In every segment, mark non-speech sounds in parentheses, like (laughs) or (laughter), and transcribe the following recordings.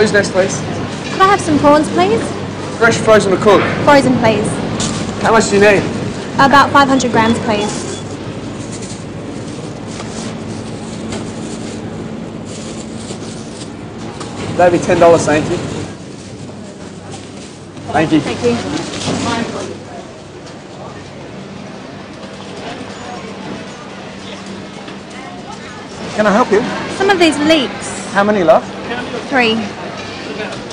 Who's next, please? Could I have some prawns, please? Fresh, frozen, or cooked? Frozen, please. How much do you need? About 500 grams, please. That'd be ten dollars, thank you. Thank you. Thank you. Can I help you? Some of these leeks. How many, love? Three.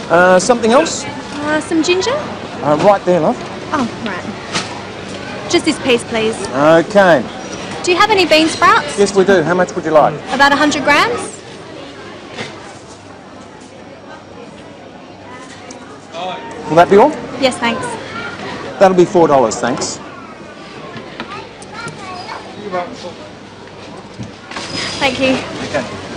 Uh, something else? Uh, some ginger? Uh, right there, love. Oh, right. Just this piece, please. Okay. Do you have any bean sprouts? Yes, we do. How much would you like? About 100 grams? Will that be all? Yes, thanks. That'll be four dollars, thanks. Thank you. Okay.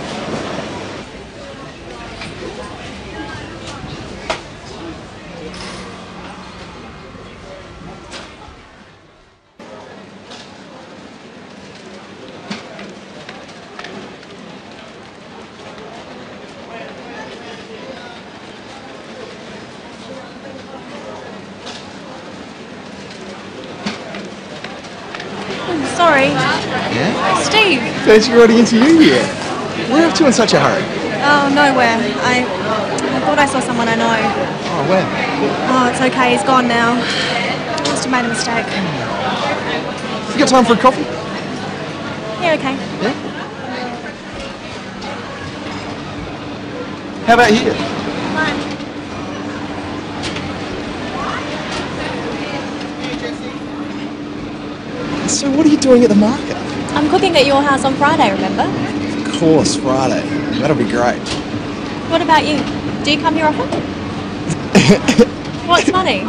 Sorry. Yeah? Steve. Fancy riding into you here. Where up to in such a hurry? Oh, nowhere. I, I thought I saw someone I know. Oh, where? Oh, it's okay. He's gone now. I Must have made a mistake. You got time for a coffee? Yeah, okay. Yeah? How about here? So what are you doing at the market? I'm cooking at your house on Friday, remember? Of course, Friday. That'll be great. What about you? Do you come here often? (laughs) What's funny?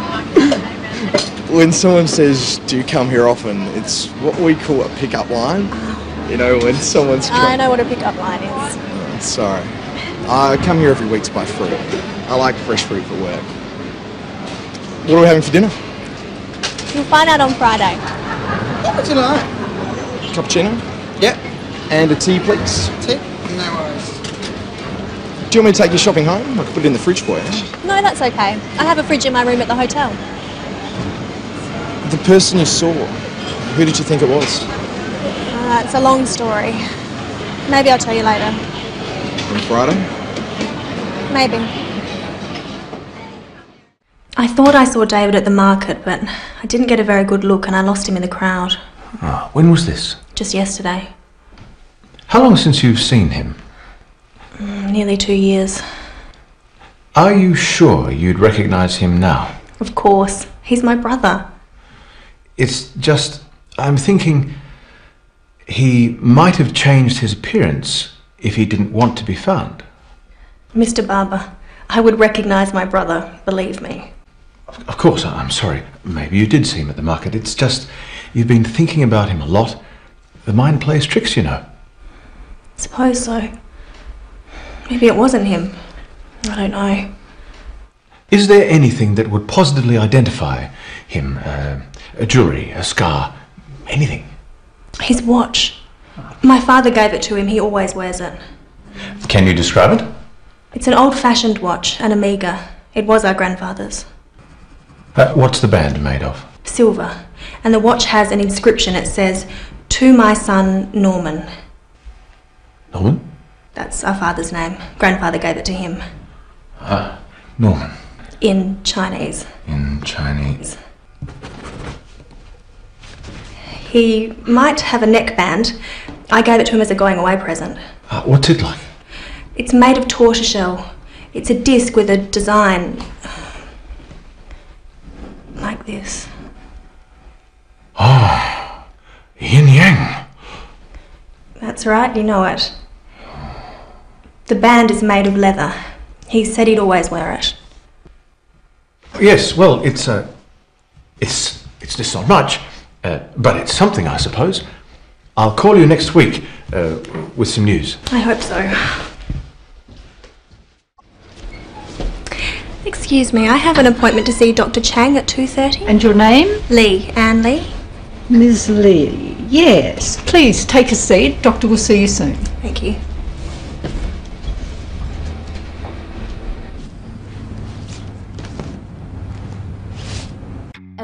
When someone says, do you come here often, it's what we call a pickup line. You know, when someone's I know what a pickup line is. Sorry. I come here every week to buy fruit. I like fresh fruit for work. What are we having for dinner? You'll find out on Friday. What's tonight? Cappuccino? Yep. And a tea, please. Tea? No worries. Do you want me to take your shopping home? I can put it in the fridge for you. No, that's okay. I have a fridge in my room at the hotel. The person you saw, who did you think it was? Uh, it's a long story. Maybe I'll tell you later. On Friday? Maybe. I thought I saw David at the market, but I didn't get a very good look and I lost him in the crowd. Ah, when was this? Just yesterday. How long since you've seen him? Mm, Nearly two years. Are you sure you'd recognize him now? Of course. He's my brother. It's just, I'm thinking he might have changed his appearance if he didn't want to be found. Mr. Barber, I would recognize my brother, believe me. Of course, I'm sorry. Maybe you did see him at the market. It's just you've been thinking about him a lot. The mind plays tricks, you know. Suppose so. Maybe it wasn't him. I don't know. Is there anything that would positively identify him? Uh, a jewellery, a scar, anything? His watch. My father gave it to him. He always wears it. Can you describe it? It's an old fashioned watch, an Omega. It was our grandfather's. Uh, what's the band made of? Silver. And the watch has an inscription. It says, To my son Norman. Norman? That's our father's name. Grandfather gave it to him. Ah, Norman. In Chinese. In Chinese. He might have a neckband. I gave it to him as a going away present. Uh, what's it like? It's made of tortoiseshell. It's a disc with a design like this. Yin Yang. That's right, you know it. The band is made of leather. He said he'd always wear it. Yes, well, it's uh, it's it's just not much, uh, but it's something, I suppose. I'll call you next week uh, with some news. I hope so. Excuse me, I have an appointment to see Dr. Chang at 2:30. And your name? Lee, Anne Lee. Ms. Lee. Yes. Please take a seat. Doctor will see you soon. Thank you.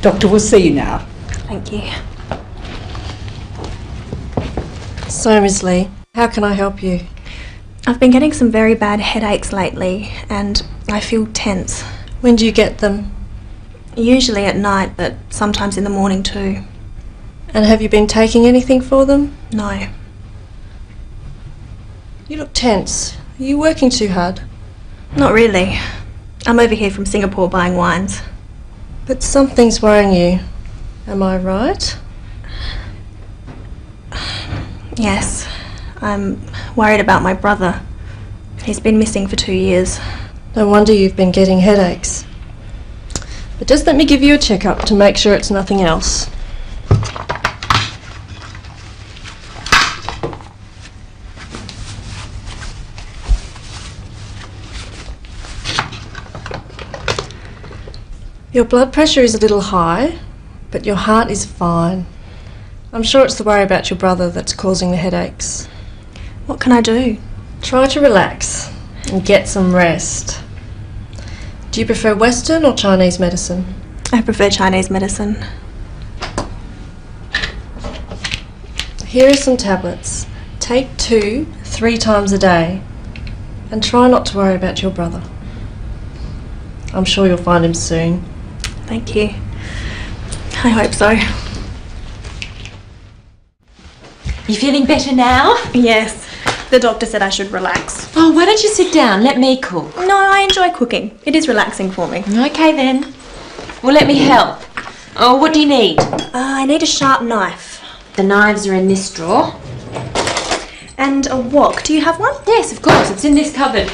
Doctor we'll see you now. Thank you. So, Miss Lee, how can I help you? I've been getting some very bad headaches lately, and I feel tense. When do you get them? Usually at night, but sometimes in the morning too. And have you been taking anything for them? No. You look tense. Are you working too hard? Not really. I'm over here from Singapore buying wines. But something's worrying you. Am I right? Yes. I'm worried about my brother. He's been missing for two years. No wonder you've been getting headaches. But just let me give you a checkup to make sure it's nothing else. Your blood pressure is a little high, but your heart is fine. I'm sure it's the worry about your brother that's causing the headaches. What can I do? Try to relax and get some rest. Do you prefer Western or Chinese medicine? I prefer Chinese medicine. Here are some tablets. Take two three times a day. And try not to worry about your brother. I'm sure you'll find him soon. Thank you. I hope so. You feeling better now? Yes. The doctor said I should relax. Oh, why don't you sit down? Let me cook. No, I enjoy cooking. It is relaxing for me. Okay then. Well, let me help. Oh, what do you need? Uh, I need a sharp knife. The knives are in this drawer. And a wok. Do you have one? Yes, of course. It's in this cupboard.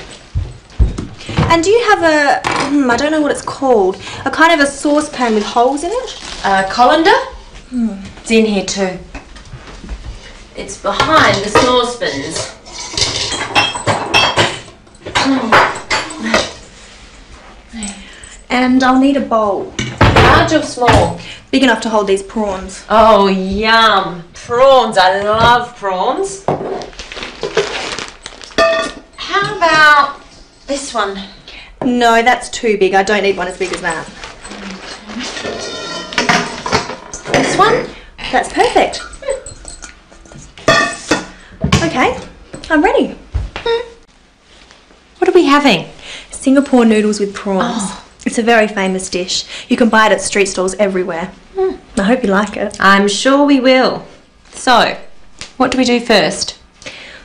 And do you have a, hmm, I don't know what it's called, a kind of a saucepan with holes in it? A colander? Hmm. It's in here too. It's behind the saucepans. Hmm. And I'll need a bowl. Large or small? Big enough to hold these prawns. Oh, yum. Prawns. I love prawns. How about this one? No, that's too big. I don't need one as big as that. This one? That's perfect. Okay, I'm ready. What are we having? Singapore noodles with prawns. Oh. It's a very famous dish. You can buy it at street stalls everywhere. Hmm. I hope you like it. I'm sure we will. So, what do we do first?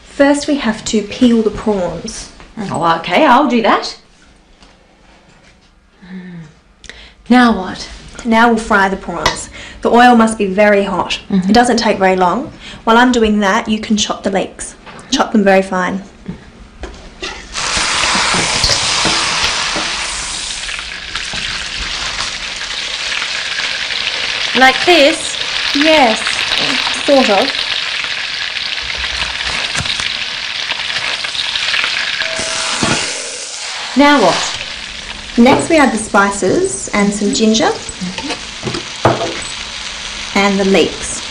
First, we have to peel the prawns. Oh, okay, I'll do that. Now what? Now we'll fry the prawns. The oil must be very hot. Mm-hmm. It doesn't take very long. While I'm doing that, you can chop the leeks. Chop them very fine. Like this? Yes, sort of. Now what? Next, we add the spices and some ginger and the leeks.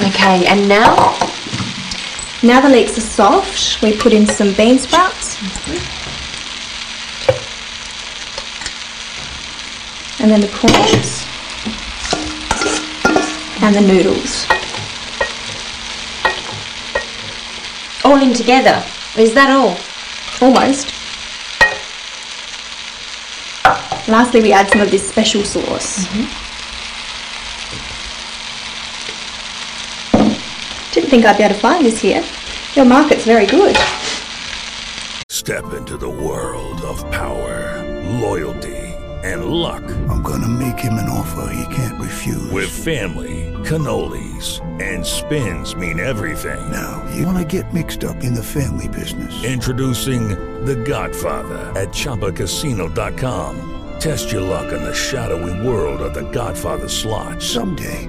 Okay, and now? Now the leeks are soft, we put in some bean sprouts. And then the prawns. And the noodles. All in together. Is that all? Almost. Lastly, we add some of this special sauce. Didn't think I'd be able to find this here. Your market's very good. Step into the world of power, loyalty, and luck. I'm gonna make him an offer he can't refuse. With family, cannolis, and spins mean everything. Now, you wanna get mixed up in the family business. Introducing The Godfather at ChumbaCasino.com. Test your luck in the shadowy world of The Godfather slot. Someday,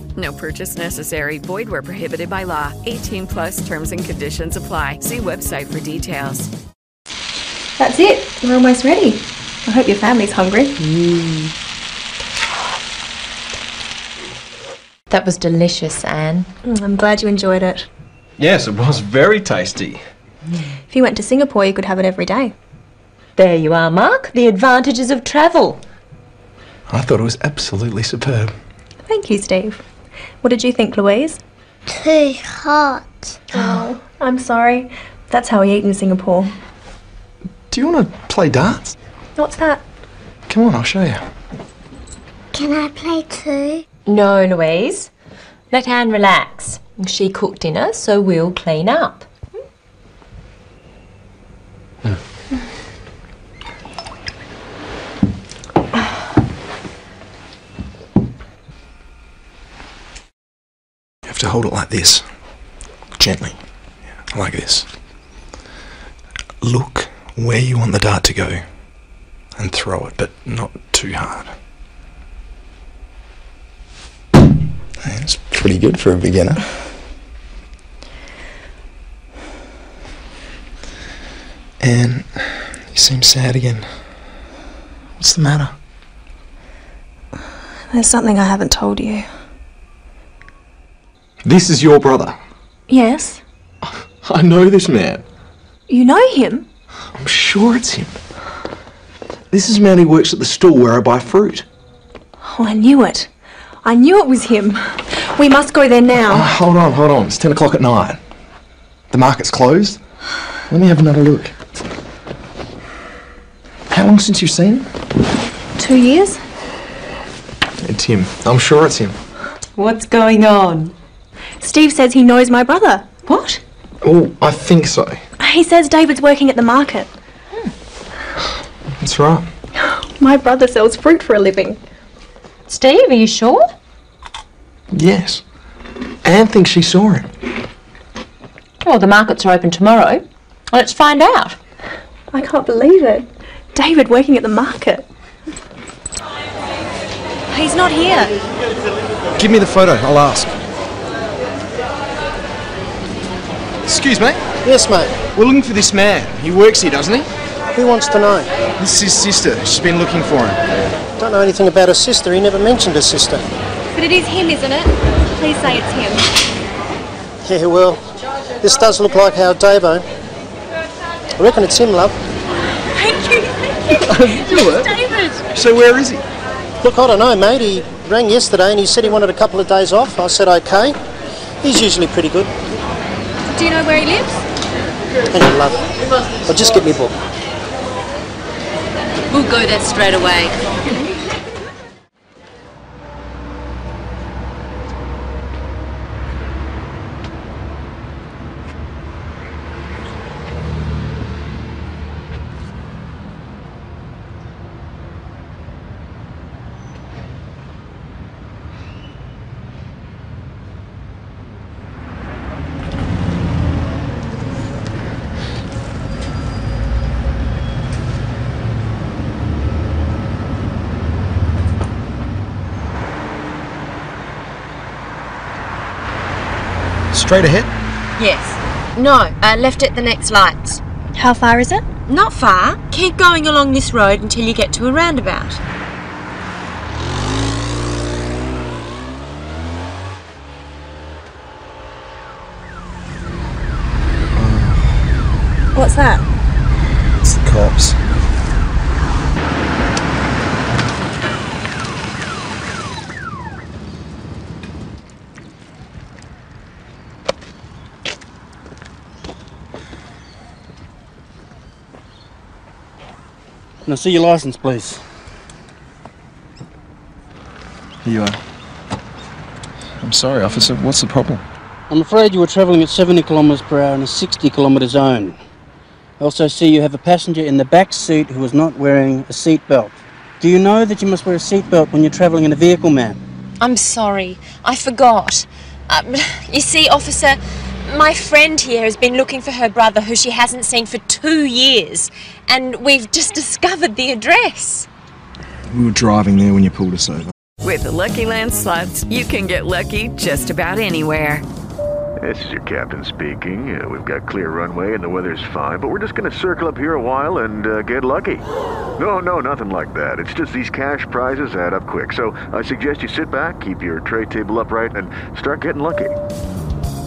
No purchase necessary. Void where prohibited by law. 18 plus terms and conditions apply. See website for details. That's it. We're almost ready. I hope your family's hungry. That was delicious, Anne. Mm, I'm glad you enjoyed it. Yes, it was very tasty. If you went to Singapore, you could have it every day. There you are, Mark. The advantages of travel. I thought it was absolutely superb. Thank you, Steve. What did you think, Louise? Too hot. Oh, I'm sorry. That's how we eat in Singapore. Do you want to play darts? What's that? Come on, I'll show you. Can I play too? No, Louise. Let Anne relax. She cooked dinner, so we'll clean up. to hold it like this, gently, like this. Look where you want the dart to go and throw it, but not too hard. That's pretty good for a beginner. And you seem sad again. What's the matter? There's something I haven't told you. This is your brother. Yes? (laughs) I know this man. You know him? I'm sure it's him. This is a man who works at the store where I buy fruit. Oh, I knew it. I knew it was him. We must go there now. Ah, hold on, hold on. It's 10 o'clock at night. The market's closed. Let me have another look. How long since you've seen him? Two years? It's him. I'm sure it's him. What's going on? Steve says he knows my brother. What? Oh, I think so. He says David's working at the market. That's right. (gasps) My brother sells fruit for a living. Steve, are you sure? Yes. Anne thinks she saw him. Well, the markets are open tomorrow. Let's find out. I can't believe it. David working at the market. He's not here. Give me the photo, I'll ask. Excuse me? Yes, mate. We're looking for this man. He works here, doesn't he? Who wants to know? This is his sister. She's been looking for him. Don't know anything about her sister. He never mentioned her sister. But it is him, isn't it? Please say it's him. Yeah, well, this does look like our Davo. I reckon it's him, love. Thank you, thank you. (laughs) Do it? David. So where is he? Look, I don't know, mate. He rang yesterday and he said he wanted a couple of days off. I said okay. He's usually pretty good. Do you know where he lives? Hang on, love. I'll just get me a book. We'll go there straight away. Straight ahead? Yes. No, uh, left at the next lights. How far is it? Not far. Keep going along this road until you get to a roundabout. What's that? It's the cops. Can I see your license, please? Here you are. I'm sorry, officer. What's the problem? I'm afraid you were travelling at 70 kilometres per hour in a 60 kilometre zone. I also see you have a passenger in the back seat who is not wearing a seatbelt. Do you know that you must wear a seatbelt when you're travelling in a vehicle, ma'am? I'm sorry. I forgot. Um, (laughs) you see, officer, my friend here has been looking for her brother who she hasn't seen for two years, and we've just discovered the address. We were driving there when you pulled us over. With the Lucky Land slots, you can get lucky just about anywhere. This is your captain speaking. Uh, we've got clear runway and the weather's fine, but we're just going to circle up here a while and uh, get lucky. No, no, nothing like that. It's just these cash prizes add up quick. So I suggest you sit back, keep your tray table upright, and start getting lucky.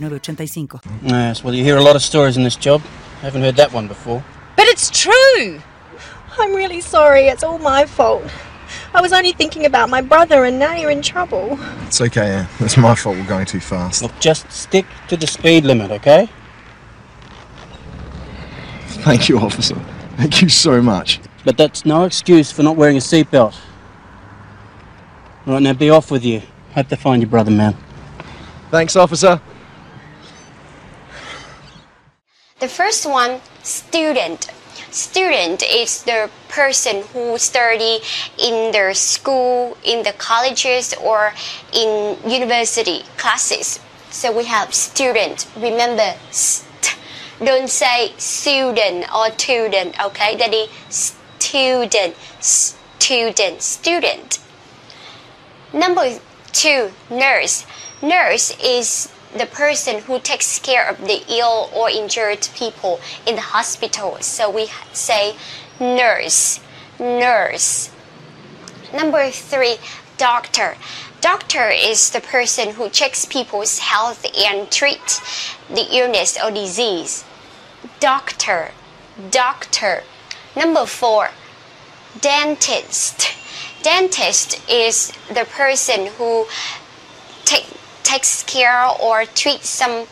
906985. Yes, well, you hear a lot of stories in this job. I haven't heard that one before. But it's true. I'm really sorry. It's all my fault. I was only thinking about my brother, and now you're in trouble. It's okay, Anne. It's my fault we're going too fast. Look, just stick to the speed limit, okay? Thank you, officer. Thank you so much. But that's no excuse for not wearing a seatbelt. All right, now be off with you. Hope to find your brother, man. Thanks, officer. The first one, student. Student is the person who study in their school, in the colleges, or in university classes. So we have student. Remember, st. Don't say student or student. Okay, that is student, student, student. Number two, nurse. Nurse is the person who takes care of the ill or injured people in the hospital. So we say nurse, nurse. Number three, doctor. Doctor is the person who checks people's health and treat the illness or disease. Doctor, doctor. Number four, dentist. Dentist is the person who take, takes care or treats some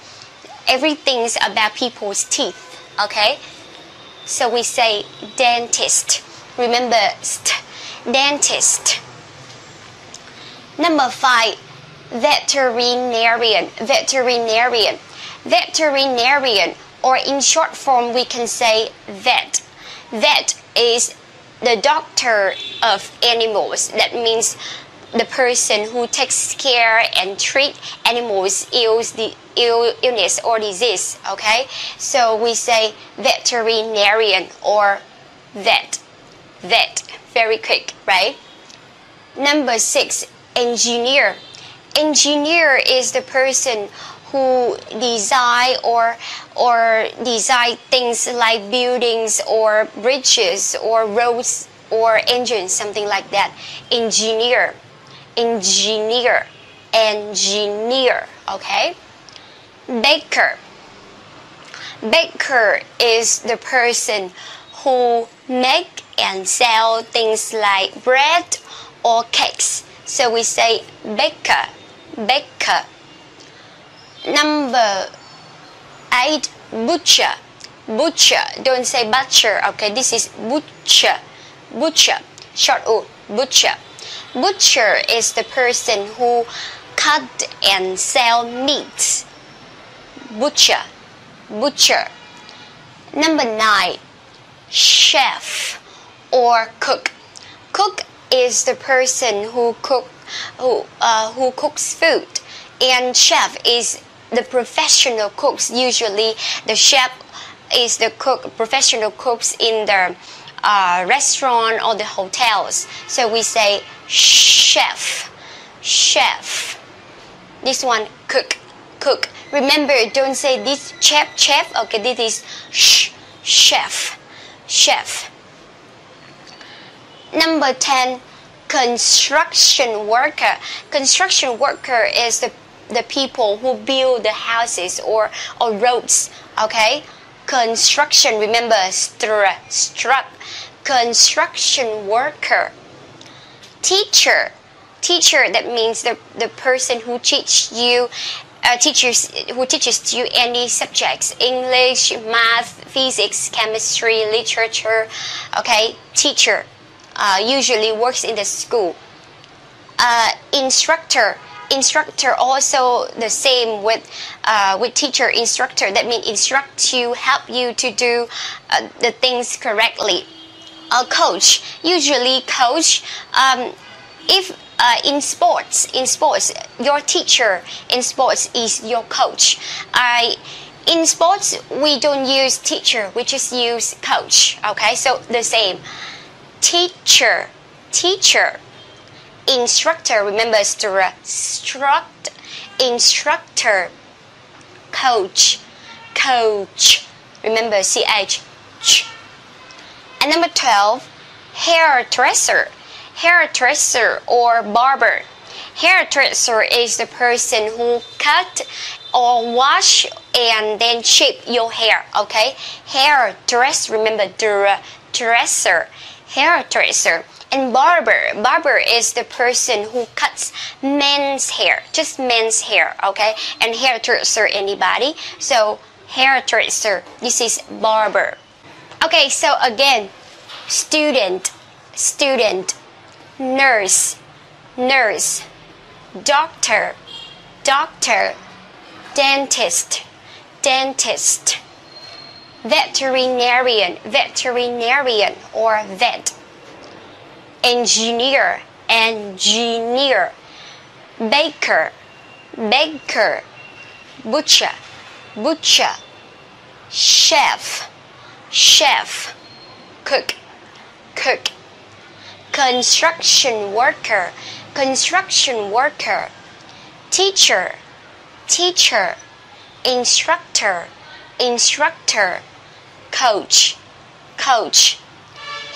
everything about people's teeth. Okay, so we say dentist. Remember, st, dentist. Number five, veterinarian. Veterinarian. Veterinarian, or in short form, we can say vet. Vet is the doctor of animals. That means the person who takes care and treat animals ills the ill illness or disease okay? So we say veterinarian or vet. Vet. Very quick right? Number six engineer. Engineer is the person who design or or design things like buildings or bridges or roads or engines something like that. Engineer engineer engineer okay? Baker. Baker is the person who make and sell things like bread or cakes. So we say baker baker. Number eight butcher. Butcher don't say butcher okay? This is butcher butcher short o butcher Butcher is the person who cut and sell meat. Butcher, butcher. Number nine, chef or cook. Cook is the person who cook who uh, who cooks food, and chef is the professional cooks. Usually, the chef is the cook professional cooks in the uh, restaurant or the hotels. So we say chef, chef. This one cook, cook. Remember, don't say this chef, chef. Okay, this is sh, chef, chef. Number ten, construction worker. Construction worker is the the people who build the houses or or roads. Okay, construction. Remember, str, struck. Construction worker teacher teacher that means the, the person who teach you uh, teachers who teaches you any subjects english math physics chemistry literature okay teacher uh, usually works in the school uh, instructor instructor also the same with uh, with teacher instructor. That means instruct you help you to do uh, the things correctly. A coach. Usually coach um, if uh, in sports in sports your teacher in sports is your coach. I in sports we don't use teacher we just use coach. Okay so the same. Teacher teacher instructor remember instruct instructor coach coach remember ch and number 12 hairdresser hairdresser or barber. Hairdresser is the person who cut or wash and then shape your hair. Okay, hair dress. Remember, dr- dresser, hairdresser. And barber, barber is the person who cuts men's hair, just men's hair, okay? And hairdresser, anybody. So hairdresser, this is barber. Okay, so again, student, student, nurse, nurse, doctor, doctor, dentist, dentist, veterinarian, veterinarian, or vet, engineer, engineer, baker, baker, butcher, butcher, chef, chef, cook, cook, construction worker, construction worker, teacher, teacher, instructor, instructor, coach, coach,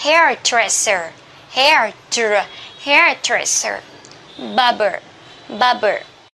hairdresser, hairdresser, hairdresser, barber, barber,